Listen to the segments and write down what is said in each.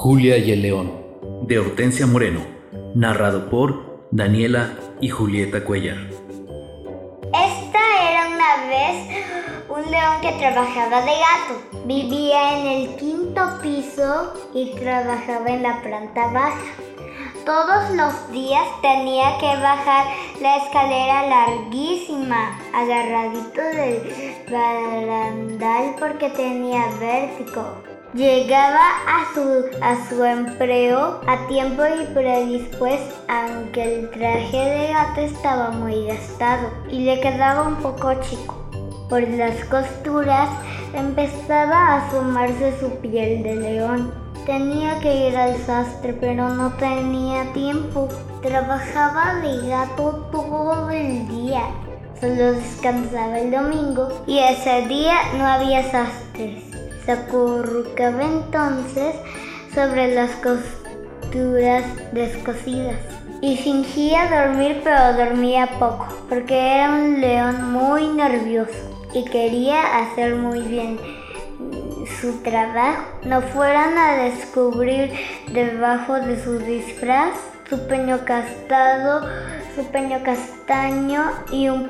Julia y el León, de Hortensia Moreno, narrado por Daniela y Julieta Cuellar. Esta era una vez un león que trabajaba de gato. Vivía en el quinto piso y trabajaba en la planta baja. Todos los días tenía que bajar la escalera larguísima, agarradito del barandal porque tenía vértigo. Llegaba a su, a su empleo a tiempo y predispuesto, aunque el traje de gato estaba muy gastado y le quedaba un poco chico. Por las costuras empezaba a asomarse su piel de león. Tenía que ir al sastre, pero no tenía tiempo. Trabajaba de gato todo el día. Solo descansaba el domingo y ese día no había sastres. Se acurrucaba entonces sobre las costuras descosidas y fingía dormir, pero dormía poco, porque era un león muy nervioso y quería hacer muy bien su trabajo. No fueran a descubrir debajo de su disfraz su peño castado, su peño castaño y un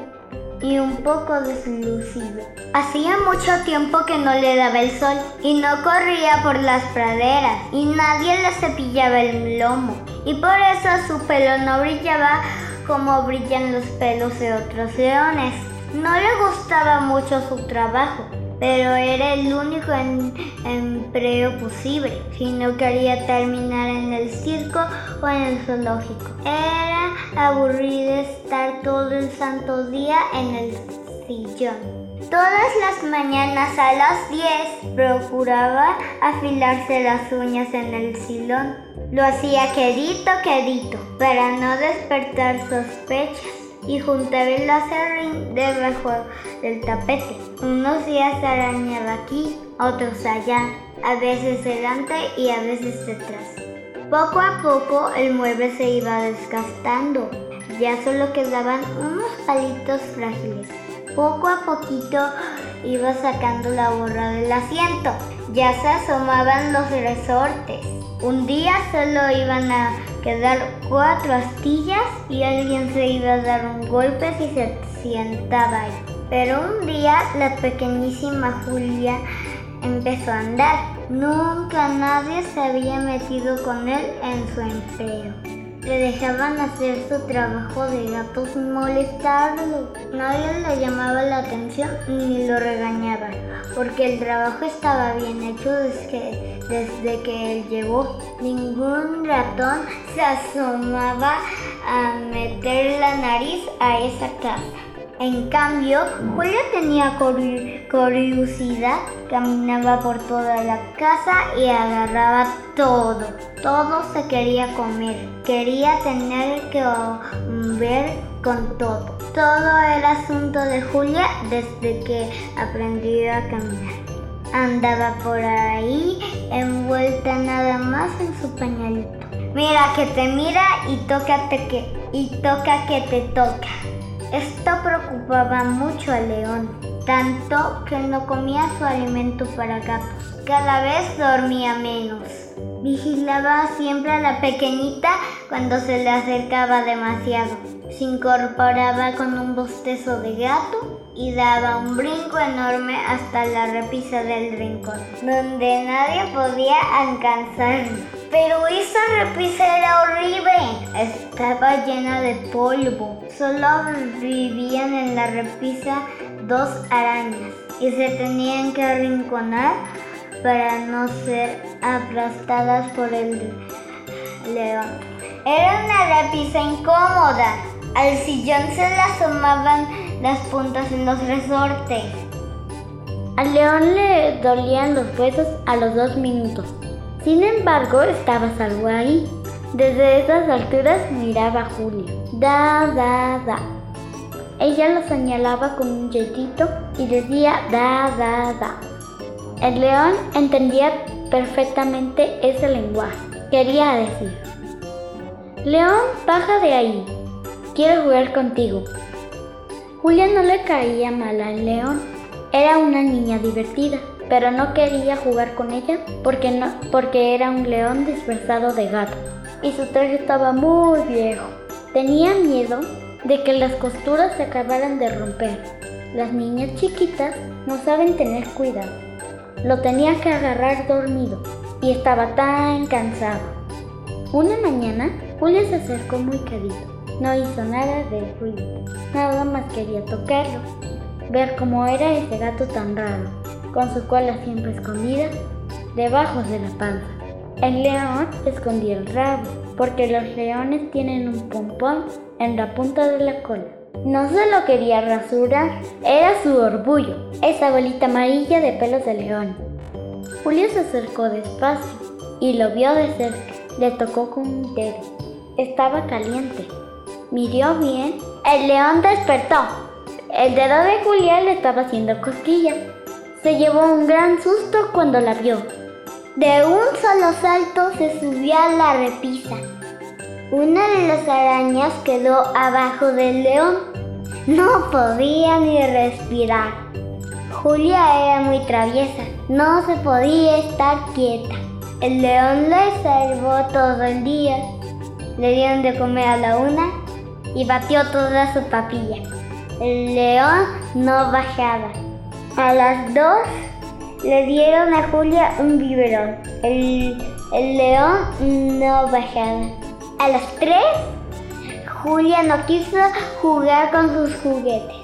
y un poco deslucido. Hacía mucho tiempo que no le daba el sol y no corría por las praderas y nadie le cepillaba el lomo y por eso su pelo no brillaba como brillan los pelos de otros leones. No le gustaba mucho su trabajo, pero era el único empleo posible si no quería terminar en el circo o en el zoológico. Era aburrido estar todo el santo día en el sillón. Todas las mañanas a las 10 procuraba afilarse las uñas en el silón. Lo hacía quedito, quedito, para no despertar sospechas y juntaba el acerrín debajo del tapete. Unos días arañaba aquí, otros allá, a veces delante y a veces detrás. Poco a poco el mueble se iba desgastando, ya solo quedaban unos palitos frágiles. Poco a poquito iba sacando la borra del asiento, ya se asomaban los resortes. Un día solo iban a quedar cuatro astillas y alguien se iba a dar un golpe si se sientaba ahí. Pero un día la pequeñísima Julia empezó a andar. Nunca nadie se había metido con él en su empleo. Le dejaban hacer su trabajo de gato sin molestarlo. Nadie le llamaba la atención ni lo regañaba, porque el trabajo estaba bien hecho desde, desde que él llegó. Ningún ratón se asomaba a meter la nariz a esa casa. En cambio, Julia tenía curiosidad, caminaba por toda la casa y agarraba todo. Todo se quería comer, quería tener que ver con todo. Todo era asunto de Julia desde que aprendió a caminar. Andaba por ahí envuelta nada más en su pañalito. Mira que te mira y que y toca que te toca. Esto preocupaba mucho al león, tanto que no comía su alimento para gatos. Cada vez dormía menos. Vigilaba siempre a la pequeñita cuando se le acercaba demasiado. Se incorporaba con un bostezo de gato y daba un brinco enorme hasta la repisa del rincón, donde nadie podía alcanzarlo. Pero esa repisa era horrible. Estaba llena de polvo. Solo vivían en la repisa dos arañas y se tenían que arrinconar para no ser aplastadas por el león. Era una repisa incómoda. Al sillón se le asomaban las puntas en los resortes. Al león le dolían los huesos a los dos minutos. Sin embargo, estaba salvo ahí. Desde esas alturas miraba a Julia. Da, da, da. Ella lo señalaba con un jetito y decía da, da, da. El león entendía perfectamente ese lenguaje. Quería decir, León, baja de ahí. Quiero jugar contigo. Julia no le caía mal al león. Era una niña divertida. pero no quería jugar con ella porque, no, porque era un león disfrazado de gato y su traje estaba muy viejo. Tenía miedo de que las costuras se acabaran de romper. Las niñas chiquitas no saben tener cuidado. Lo tenía que agarrar dormido y estaba tan cansado. Una mañana, Julia se acercó muy querido. No hizo nada de ruido. Nada más quería tocarlo. Ver cómo era ese gato tan raro, con su cola siempre escondida debajo de la panza. El león escondía el rabo, porque los leones tienen un pompón en la punta de la cola. No se lo quería rasurar, era su orgullo, esa bolita amarilla de pelos de león. Julio se acercó despacio y lo vio de cerca. Le tocó con un dedo. Estaba caliente. Miró bien. El león despertó. El dedo de Julia le estaba haciendo cosquillas. Se llevó un gran susto cuando la vio. De un solo salto se subió a la repisa. Una de las arañas quedó abajo del león. No podía ni respirar. Julia era muy traviesa, no se podía estar quieta. El león le salvó todo el día. Le dieron de comer a la una y batió toda su papilla. El león no bajaba. A las dos le dieron a Julia un biberón. El, el león no bajaba. A las tres, Julia no quiso jugar con sus juguetes.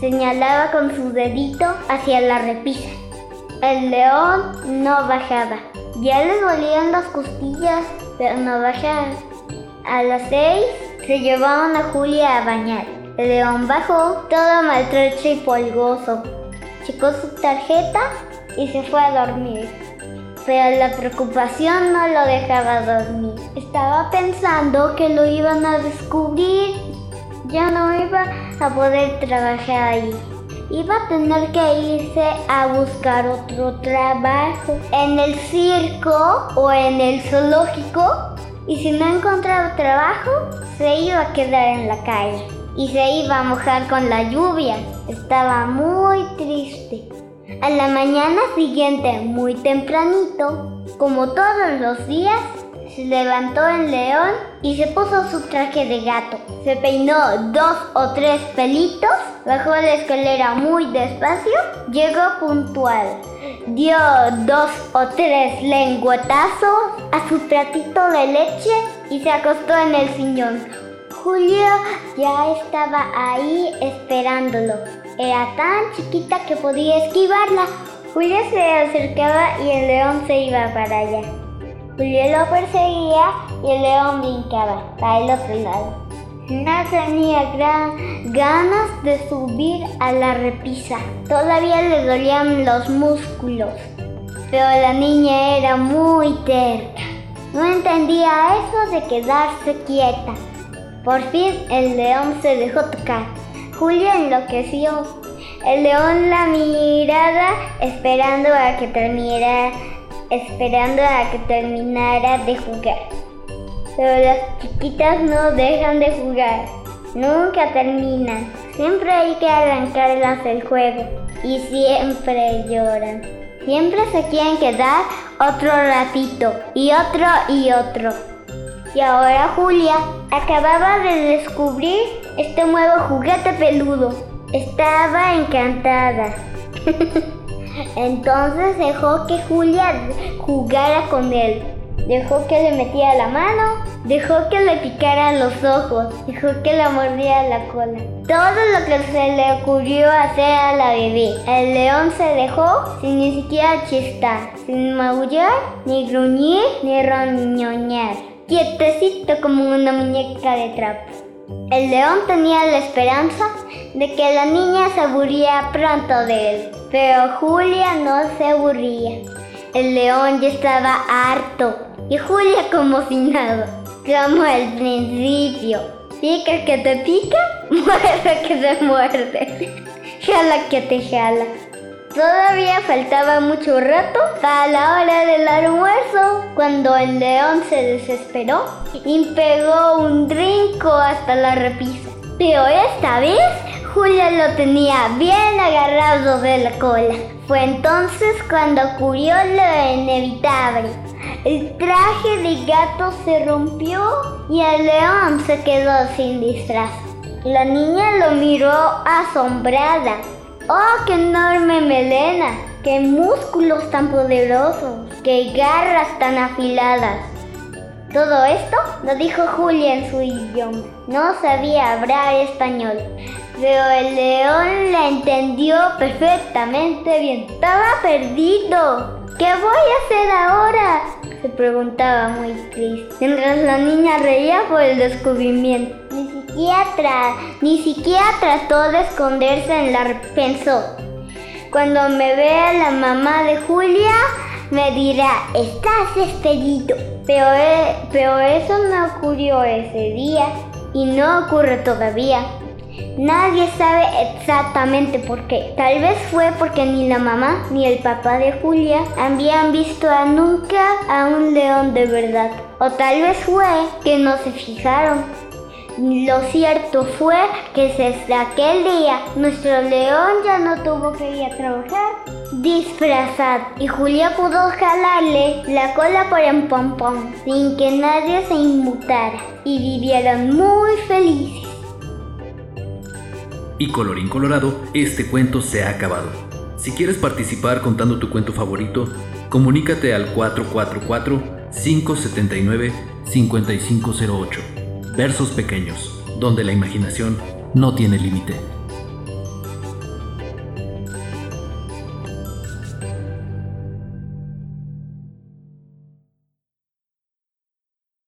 Señalaba con su dedito hacia la repisa. El león no bajaba. Ya le dolían las costillas, pero no bajaba. A las seis se llevaron a Julia a bañar. El león bajó, todo maltrecho y polgoso. Checó su tarjeta y se fue a dormir. Pero la preocupación no lo dejaba dormir. Estaba pensando que lo iban a descubrir. Ya no iba a poder trabajar ahí. Iba a tener que irse a buscar otro trabajo en el circo o en el zoológico. Y si no encontraba trabajo, se iba a quedar en la calle y se iba a mojar con la lluvia. Estaba muy triste. A la mañana siguiente, muy tempranito, como todos los días, se levantó el león y se puso su traje de gato. Se peinó dos o tres pelitos, bajó la escalera muy despacio, llegó puntual. Dio dos o tres lengüetazos a su platito de leche y se acostó en el sillón. Julio ya estaba ahí esperándolo. Era tan chiquita que podía esquivarla. Julio se acercaba y el león se iba para allá. Julio lo perseguía y el león brincaba para el otro lado. No tenía gran ganas de subir a la repisa. Todavía le dolían los músculos. Pero la niña era muy terca. No entendía eso de quedarse quieta. Por fin el león se dejó tocar. Julia enloqueció. El león la miraba esperando a que terminara, esperando a que terminara de jugar. Pero las chiquitas no dejan de jugar. Nunca terminan. Siempre hay que arrancarlas el juego. Y siempre lloran. Siempre se quieren quedar otro ratito. Y otro y otro. Y ahora Julia acababa de descubrir este nuevo juguete peludo. Estaba encantada. Entonces dejó que Julia jugara con él. Dejó que le metiera la mano, dejó que le picara los ojos, dejó que le mordiera la cola. Todo lo que se le ocurrió hacer a la bebé. El león se dejó sin ni siquiera chistar, sin maullar, ni gruñir, ni ronñoñar. Quietecito como una muñeca de trapo. El león tenía la esperanza de que la niña se aburría pronto de él, pero Julia no se aburría. El león ya estaba harto y Julia como si nada, como al principio. Pica que te pica, muerde que te muerde, jala que te jala. Todavía faltaba mucho rato para la hora del almuerzo, cuando el león se desesperó y pegó un brinco hasta la repisa. Pero esta vez Julia lo tenía bien agarrado de la cola. Fue entonces cuando ocurrió lo inevitable. El traje de gato se rompió y el león se quedó sin disfraz. La niña lo miró asombrada. ¡Oh, qué enorme melena! ¡Qué músculos tan poderosos! ¡Qué garras tan afiladas! Todo esto lo dijo Julia en su idioma. No sabía hablar español, pero el león la entendió perfectamente bien. Estaba perdido. ¿Qué voy a hacer ahora? Se preguntaba muy triste. Mientras la niña reía por el descubrimiento. Ni siquiera, ni siquiera trató de esconderse en la... pensó. Cuando me vea la mamá de Julia, me dirá, estás despedido. Pero, e, pero eso no ocurrió ese día y no ocurre todavía. Nadie sabe exactamente por qué. Tal vez fue porque ni la mamá ni el papá de Julia habían visto a nunca a un león de verdad. O tal vez fue que no se fijaron. Lo cierto fue que desde aquel día nuestro león ya no tuvo que ir a trabajar disfrazado y Julia pudo jalarle la cola por un pompón sin que nadie se inmutara y vivieron muy felices. Y colorín colorado, este cuento se ha acabado. Si quieres participar contando tu cuento favorito, comunícate al 444-579-5508. Versos pequeños, donde la imaginación no tiene límite.